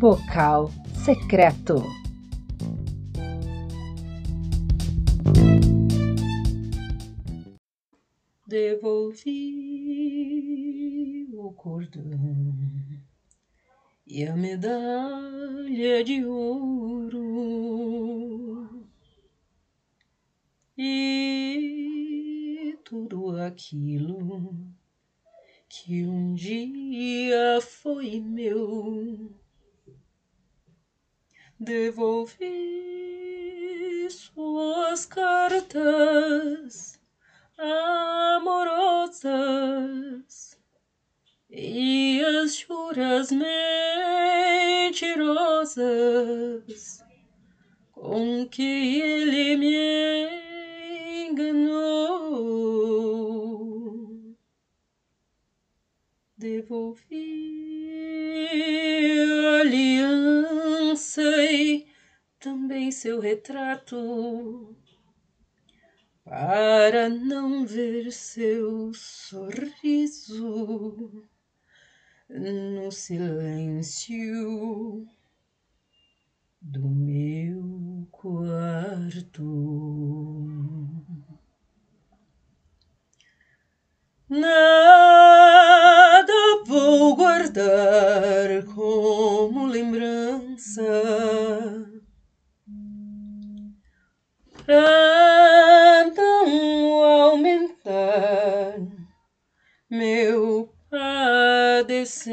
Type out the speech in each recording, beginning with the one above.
Vocal secreto. Devolvi o cordão e a medalha de ouro e tudo aquilo que um dia foi meu. Devolvi suas cartas amorosas e as juras mentirosas com que ele me enganou. Devolvi a aliança também seu retrato para não ver seu sorriso no silêncio do meu quarto. Nada vou guardar Não aumentar meu padecer,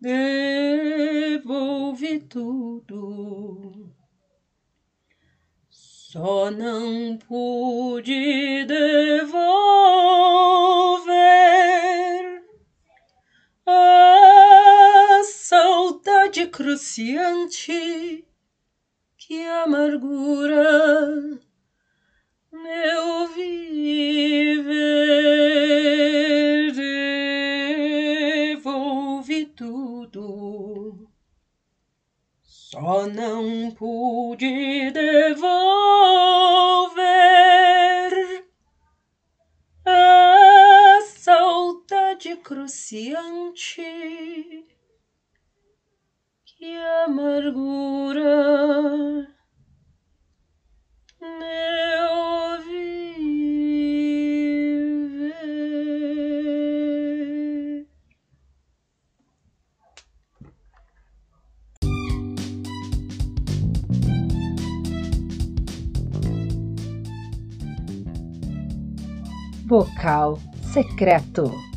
devolvi tudo. Só não pude devolver a saudade cruciante que amargura meu viver. Devolvi tudo, só não pude devolver a saudade cruciante que amargura Vocal secreto.